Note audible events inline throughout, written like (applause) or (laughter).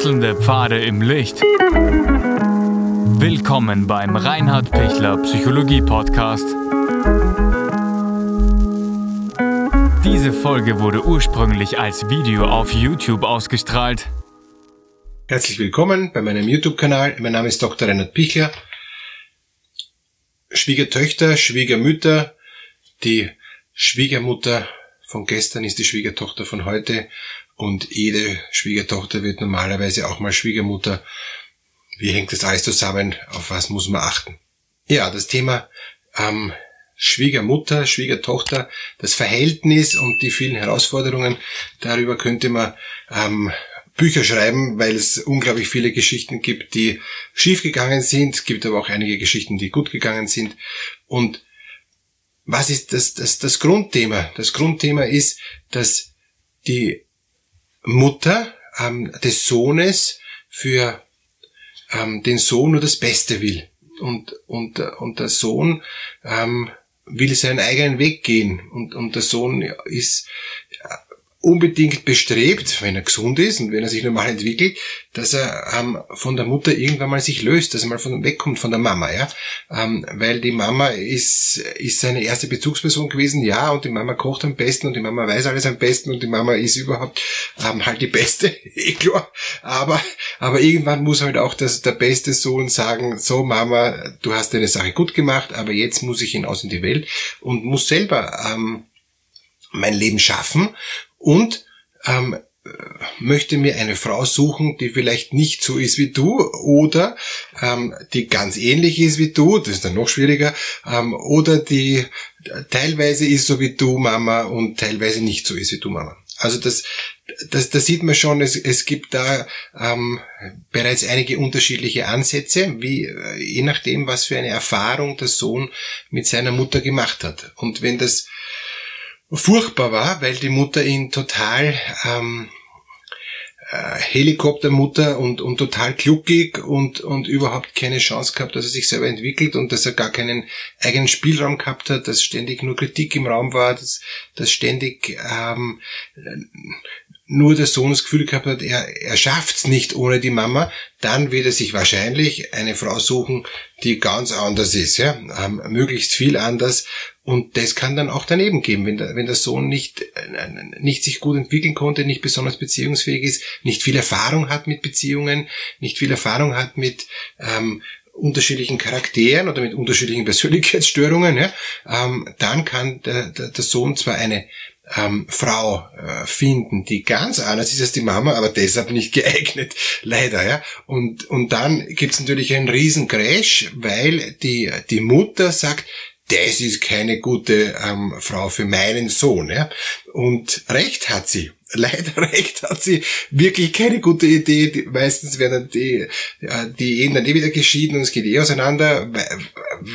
Wechselnde Pfade im Licht. Willkommen beim Reinhard Pichler Psychologie Podcast. Diese Folge wurde ursprünglich als Video auf YouTube ausgestrahlt. Herzlich willkommen bei meinem YouTube-Kanal. Mein Name ist Dr. Reinhard Pichler. Schwiegertöchter, Schwiegermütter, die Schwiegermutter von gestern ist die Schwiegertochter von heute und jede Schwiegertochter wird normalerweise auch mal Schwiegermutter. Wie hängt das alles zusammen? Auf was muss man achten? Ja, das Thema ähm, Schwiegermutter, Schwiegertochter, das Verhältnis und die vielen Herausforderungen, darüber könnte man ähm, Bücher schreiben, weil es unglaublich viele Geschichten gibt, die schiefgegangen sind. Es gibt aber auch einige Geschichten, die gut gegangen sind. Und was ist das, das, das Grundthema? Das Grundthema ist, dass die Mutter ähm, des Sohnes für ähm, den Sohn nur das Beste will. Und, und, und der Sohn ähm, will seinen eigenen Weg gehen. Und, und der Sohn ist unbedingt bestrebt, wenn er gesund ist und wenn er sich normal entwickelt, dass er ähm, von der Mutter irgendwann mal sich löst, dass er mal von wegkommt von der Mama, ja, ähm, weil die Mama ist ist seine erste Bezugsperson gewesen, ja, und die Mama kocht am besten und die Mama weiß alles am besten und die Mama ist überhaupt ähm, halt die beste, (laughs) eh klar, aber aber irgendwann muss halt auch das, der beste Sohn sagen, so Mama, du hast deine Sache gut gemacht, aber jetzt muss ich hinaus in die Welt und muss selber ähm, mein Leben schaffen und ähm, möchte mir eine Frau suchen, die vielleicht nicht so ist wie du oder ähm, die ganz ähnlich ist wie du, das ist dann noch schwieriger, ähm, oder die teilweise ist so wie du Mama und teilweise nicht so ist wie du Mama. Also das, das, das sieht man schon, es, es gibt da ähm, bereits einige unterschiedliche Ansätze, wie äh, je nachdem, was für eine Erfahrung der Sohn mit seiner Mutter gemacht hat. Und wenn das furchtbar war, weil die Mutter ihn total ähm, äh, Helikoptermutter und, und total kluckig und, und überhaupt keine Chance gehabt, dass er sich selber entwickelt und dass er gar keinen eigenen Spielraum gehabt hat, dass ständig nur Kritik im Raum war, dass, dass ständig ähm, nur der Sohn das Gefühl gehabt hat, er, er schafft's nicht ohne die Mama, dann wird er sich wahrscheinlich eine Frau suchen, die ganz anders ist, ja, ähm, möglichst viel anders. Und das kann dann auch daneben gehen, wenn der, wenn der Sohn nicht, äh, nicht sich gut entwickeln konnte, nicht besonders beziehungsfähig ist, nicht viel Erfahrung hat mit Beziehungen, nicht viel Erfahrung hat mit ähm, unterschiedlichen Charakteren oder mit unterschiedlichen (laughs) Persönlichkeitsstörungen, ja, ähm, dann kann der, der, der Sohn zwar eine ähm, Frau äh, finden, die ganz anders ist als die Mama, aber deshalb nicht (laughs) geeignet, leider, ja. Und, und dann gibt's natürlich einen riesen Crash, weil die, die Mutter sagt, das ist keine gute ähm, Frau für meinen Sohn. Ja? Und recht hat sie leider (laughs) recht hat sie wirklich keine gute Idee. Meistens werden die, die Ehen dann eh wieder geschieden und es geht eh auseinander,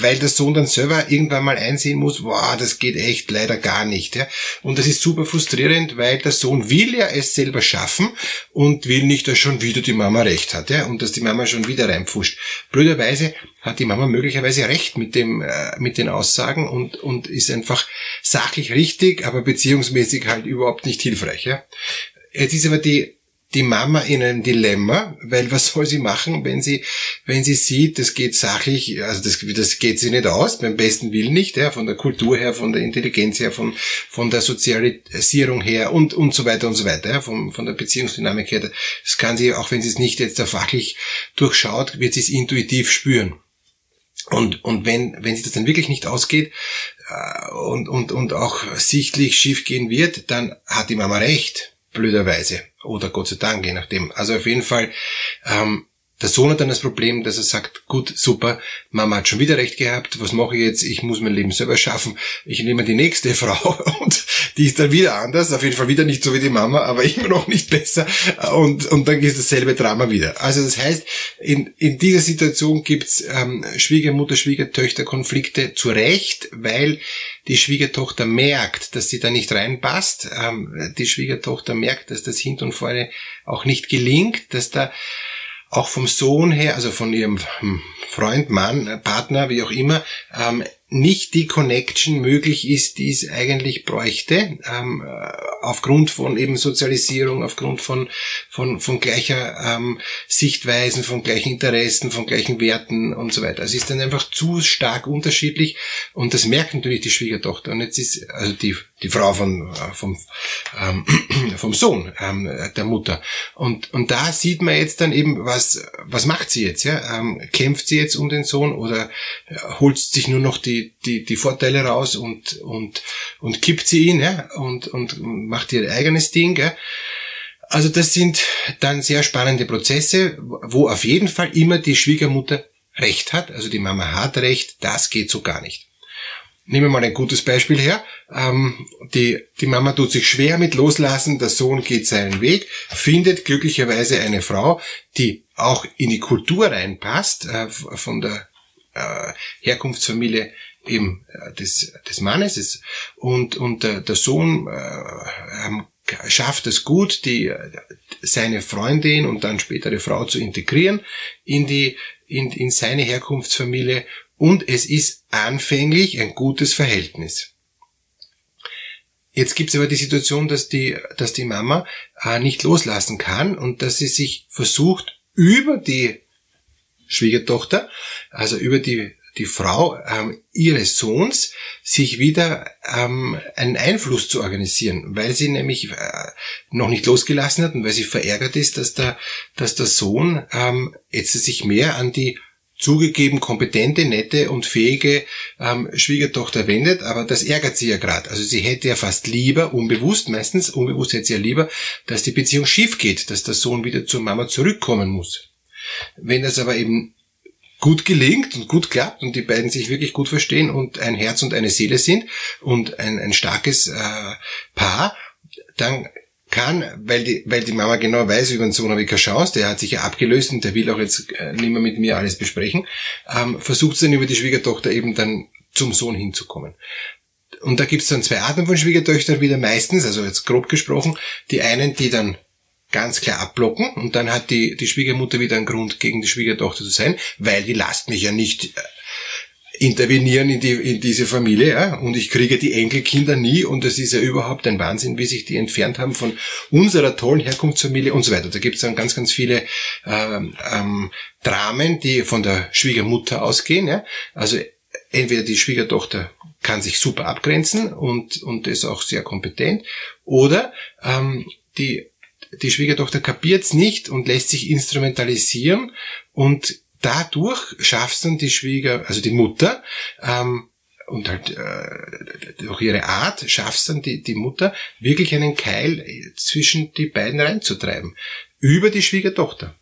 weil der Sohn dann selber irgendwann mal einsehen muss, wow, das geht echt leider gar nicht. Ja. Und das ist super frustrierend, weil der Sohn will ja es selber schaffen und will nicht, dass schon wieder die Mama recht hat ja, und dass die Mama schon wieder reinpfuscht. Blöderweise hat die Mama möglicherweise recht mit dem äh, mit den Aussagen und und ist einfach sachlich richtig, aber beziehungsmäßig halt überhaupt nicht hilfreich. Ja? Jetzt ist aber die die Mama in einem Dilemma, weil was soll sie machen, wenn sie, wenn sie sieht, das geht sachlich, also das, das geht sie nicht aus, beim besten Willen nicht, ja, von der Kultur her, von der Intelligenz her, von, von der Sozialisierung her und, und so weiter und so weiter, ja, von, von der Beziehungsdynamik her. Das kann sie, auch wenn sie es nicht jetzt fachlich durchschaut, wird sie es intuitiv spüren. Und, und wenn, wenn sich das dann wirklich nicht ausgeht äh, und, und, und auch sichtlich schief gehen wird, dann hat die Mama recht, blöderweise. Oder Gott sei Dank, je nachdem. Also auf jeden Fall ähm, der Sohn hat dann das Problem, dass er sagt, gut, super, Mama hat schon wieder recht gehabt, was mache ich jetzt? Ich muss mein Leben selber schaffen. Ich nehme die nächste (laughs) Frau und die ist dann wieder anders, auf jeden Fall wieder nicht so wie die Mama, aber immer noch nicht besser. Und, und dann ist dasselbe Drama wieder. Also das heißt, in, in dieser Situation gibt's ähm, Schwiegermutter, Schwiegertöchter Konflikte zu Recht, weil die Schwiegertochter merkt, dass sie da nicht reinpasst. Ähm, die Schwiegertochter merkt, dass das hinten und vorne auch nicht gelingt, dass da auch vom Sohn her, also von ihrem Freund, Mann, Partner, wie auch immer, ähm, nicht die Connection möglich ist, die es eigentlich bräuchte, ähm, äh, aufgrund von eben Sozialisierung, aufgrund von, von, von gleicher ähm, Sichtweisen, von gleichen Interessen, von gleichen Werten und so weiter. Es ist dann einfach zu stark unterschiedlich und das merkt natürlich die Schwiegertochter. Und jetzt ist also die, die Frau von, äh, vom, ähm, (clears throat) vom Sohn ähm, der Mutter. Und, und da sieht man jetzt dann eben, was, was macht sie jetzt? Ja? Ähm, kämpft sie jetzt um den Sohn oder äh, holt sich nur noch die die, die, Vorteile raus und, und, und kippt sie ihn, ja, und, und macht ihr eigenes Ding, ja. Also das sind dann sehr spannende Prozesse, wo auf jeden Fall immer die Schwiegermutter Recht hat, also die Mama hat Recht, das geht so gar nicht. Nehmen wir mal ein gutes Beispiel her. Ähm, die, die Mama tut sich schwer mit Loslassen, der Sohn geht seinen Weg, findet glücklicherweise eine Frau, die auch in die Kultur reinpasst, äh, von der äh, Herkunftsfamilie eben äh, des, des Mannes ist. Und, und der, Sohn äh, ähm, schafft es gut, die, seine Freundin und dann spätere Frau zu integrieren in die, in, in seine Herkunftsfamilie und es ist anfänglich ein gutes Verhältnis. Jetzt gibt es aber die Situation, dass die, dass die Mama äh, nicht loslassen kann und dass sie sich versucht, über die Schwiegertochter, also über die die Frau ähm, ihres Sohns sich wieder ähm, einen Einfluss zu organisieren, weil sie nämlich äh, noch nicht losgelassen hat und weil sie verärgert ist, dass der, dass der Sohn ähm, jetzt sich mehr an die zugegeben kompetente, nette und fähige ähm, Schwiegertochter wendet, aber das ärgert sie ja gerade. Also sie hätte ja fast lieber, unbewusst meistens, unbewusst hätte sie ja lieber, dass die Beziehung schief geht, dass der Sohn wieder zur Mama zurückkommen muss. Wenn das aber eben gut gelingt und gut klappt und die beiden sich wirklich gut verstehen und ein Herz und eine Seele sind und ein, ein starkes äh, Paar, dann kann, weil die, weil die Mama genau weiß, über den Sohn habe ich keine Chance, der hat sich ja abgelöst und der will auch jetzt äh, nicht mehr mit mir alles besprechen, ähm, versucht es dann über die Schwiegertochter eben dann zum Sohn hinzukommen. Und da gibt es dann zwei Arten von Schwiegertöchtern wieder meistens, also jetzt grob gesprochen, die einen, die dann ganz klar abblocken und dann hat die, die Schwiegermutter wieder einen Grund, gegen die Schwiegertochter zu sein, weil die lasst mich ja nicht äh, intervenieren in, die, in diese Familie ja? und ich kriege die Enkelkinder nie und es ist ja überhaupt ein Wahnsinn, wie sich die entfernt haben von unserer tollen Herkunftsfamilie und so weiter. Da gibt es dann ganz, ganz viele ähm, ähm, Dramen, die von der Schwiegermutter ausgehen. Ja? Also entweder die Schwiegertochter kann sich super abgrenzen und, und ist auch sehr kompetent oder ähm, die die Schwiegertochter kapiert's nicht und lässt sich instrumentalisieren und dadurch schafft dann die Schwieger, also die Mutter, ähm, und halt äh, durch ihre Art schafft dann die, die Mutter wirklich einen Keil zwischen die beiden reinzutreiben. Über die Schwiegertochter.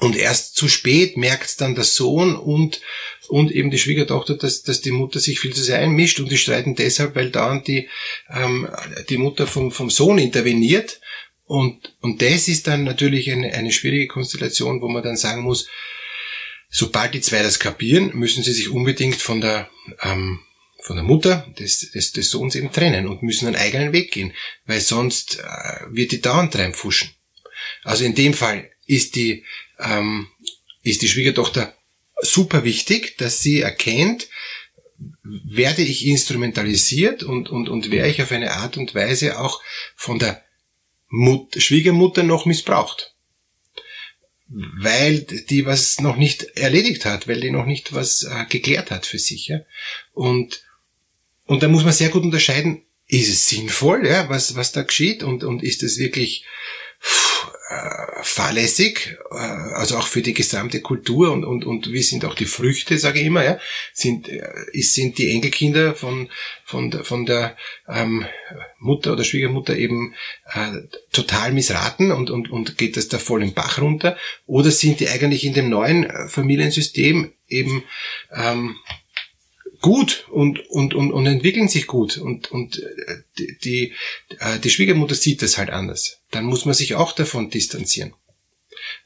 Und erst zu spät merkt dann der Sohn und, und eben die Schwiegertochter, dass, dass die Mutter sich viel zu sehr einmischt und die streiten deshalb, weil dauernd die, ähm, die Mutter vom, vom Sohn interveniert und, und das ist dann natürlich eine, eine schwierige Konstellation, wo man dann sagen muss, sobald die zwei das kapieren, müssen sie sich unbedingt von der, ähm, von der Mutter des, des, des Sohns eben trennen und müssen einen eigenen Weg gehen, weil sonst äh, wird die dauernd reinpfuschen. Also in dem Fall ist die, ähm, ist die Schwiegertochter super wichtig, dass sie erkennt, werde ich instrumentalisiert und, und, und werde ich auf eine Art und Weise auch von der Mut Schwiegermutter noch missbraucht. Weil die was noch nicht erledigt hat, weil die noch nicht was äh, geklärt hat für sich. Ja? Und, und da muss man sehr gut unterscheiden, ist es sinnvoll, ja, was, was da geschieht und, und ist es wirklich pff, äh, fahrlässig, äh, also auch für die gesamte Kultur und, und, und wie sind auch die Früchte, sage ich immer, ja, sind, äh, sind die Enkelkinder von, von, von der ähm, Mutter oder Schwiegermutter eben äh, total missraten und, und, und geht das da voll im Bach runter? Oder sind die eigentlich in dem neuen Familiensystem eben ähm, gut und, und, und, und entwickeln sich gut und, und äh, die, die, äh, die Schwiegermutter sieht das halt anders. Dann muss man sich auch davon distanzieren.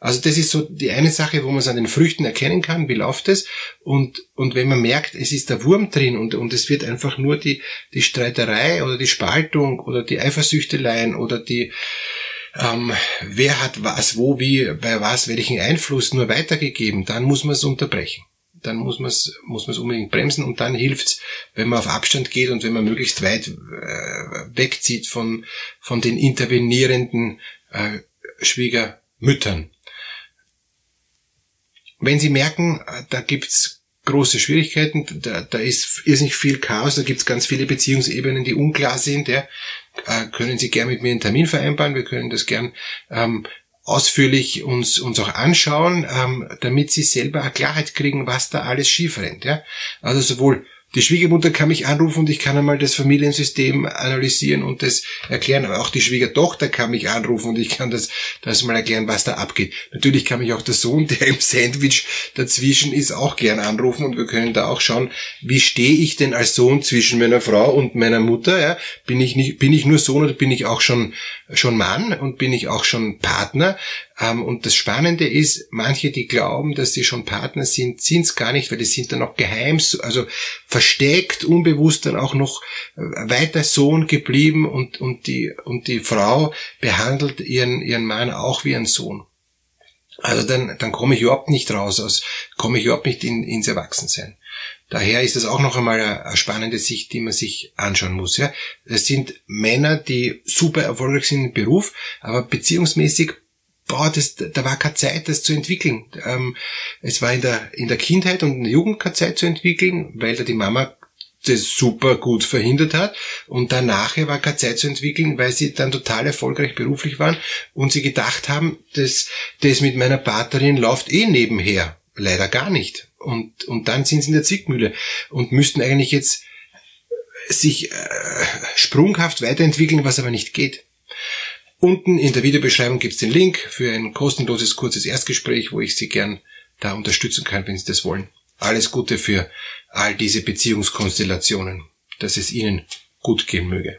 Also das ist so die eine Sache, wo man es an den Früchten erkennen kann, wie läuft es. Und, und wenn man merkt, es ist der Wurm drin und, und es wird einfach nur die, die Streiterei oder die Spaltung oder die Eifersüchteleien oder die, ähm, wer hat was, wo, wie, bei was, welchen Einfluss nur weitergegeben, dann muss man es unterbrechen dann muss man es muss man's unbedingt bremsen und dann hilft's, wenn man auf Abstand geht und wenn man möglichst weit äh, wegzieht von, von den intervenierenden äh, Schwiegermüttern. Wenn Sie merken, äh, da gibt's große Schwierigkeiten, da, da ist, nicht viel Chaos, da gibt's ganz viele Beziehungsebenen, die unklar sind, ja, äh, können Sie gern mit mir einen Termin vereinbaren, wir können das gern ähm, ausführlich uns, uns auch anschauen, ähm, damit Sie selber eine Klarheit kriegen, was da alles schief rennt. Ja? Also sowohl die Schwiegermutter kann mich anrufen und ich kann einmal das Familiensystem analysieren und das erklären. Aber auch die Schwiegertochter kann mich anrufen und ich kann das, das mal erklären, was da abgeht. Natürlich kann mich auch der Sohn, (laughs) der im Sandwich dazwischen ist, auch gern anrufen und wir können da auch schauen, wie stehe ich denn als Sohn zwischen meiner Frau und meiner Mutter? Ja? Bin ich nicht, bin ich nur Sohn oder bin ich auch schon, schon Mann und bin ich auch schon Partner? Ähm, und das Spannende ist, manche, die glauben, dass sie schon Partner sind, sind es gar nicht, weil die sind dann noch geheim, also versteckt, unbewusst dann auch noch äh, weiter Sohn geblieben und, und, die, und die Frau behandelt ihren, ihren Mann auch wie ein Sohn. Also dann, dann komme ich überhaupt nicht raus, aus, komme ich überhaupt nicht in, ins Erwachsensein. Daher ist das auch noch einmal eine, spannende Sicht, die man sich anschauen muss. Ja. Das sind Männer, die super erfolgreich sind im Beruf, aber beziehungsmäßig boah, das, da war keine Zeit, das zu entwickeln. Ähm, es war in der, in der Kindheit und in der Jugend keine Zeit zu entwickeln, weil da die Mama das super gut verhindert hat und dann nachher war keine Zeit zu entwickeln, weil sie dann total erfolgreich beruflich waren und sie gedacht haben, dass das mit meiner Partnerin läuft eh nebenher. Leider gar nicht. Und, und dann sind sie in der Zickmühle und müssten eigentlich jetzt sich äh, sprunghaft weiterentwickeln, was aber nicht geht. Unten in der Videobeschreibung gibt es den Link für ein kostenloses, kurzes Erstgespräch, wo ich Sie gern da unterstützen kann, wenn Sie das wollen. Alles Gute für all diese Beziehungskonstellationen, dass es Ihnen gut gehen möge.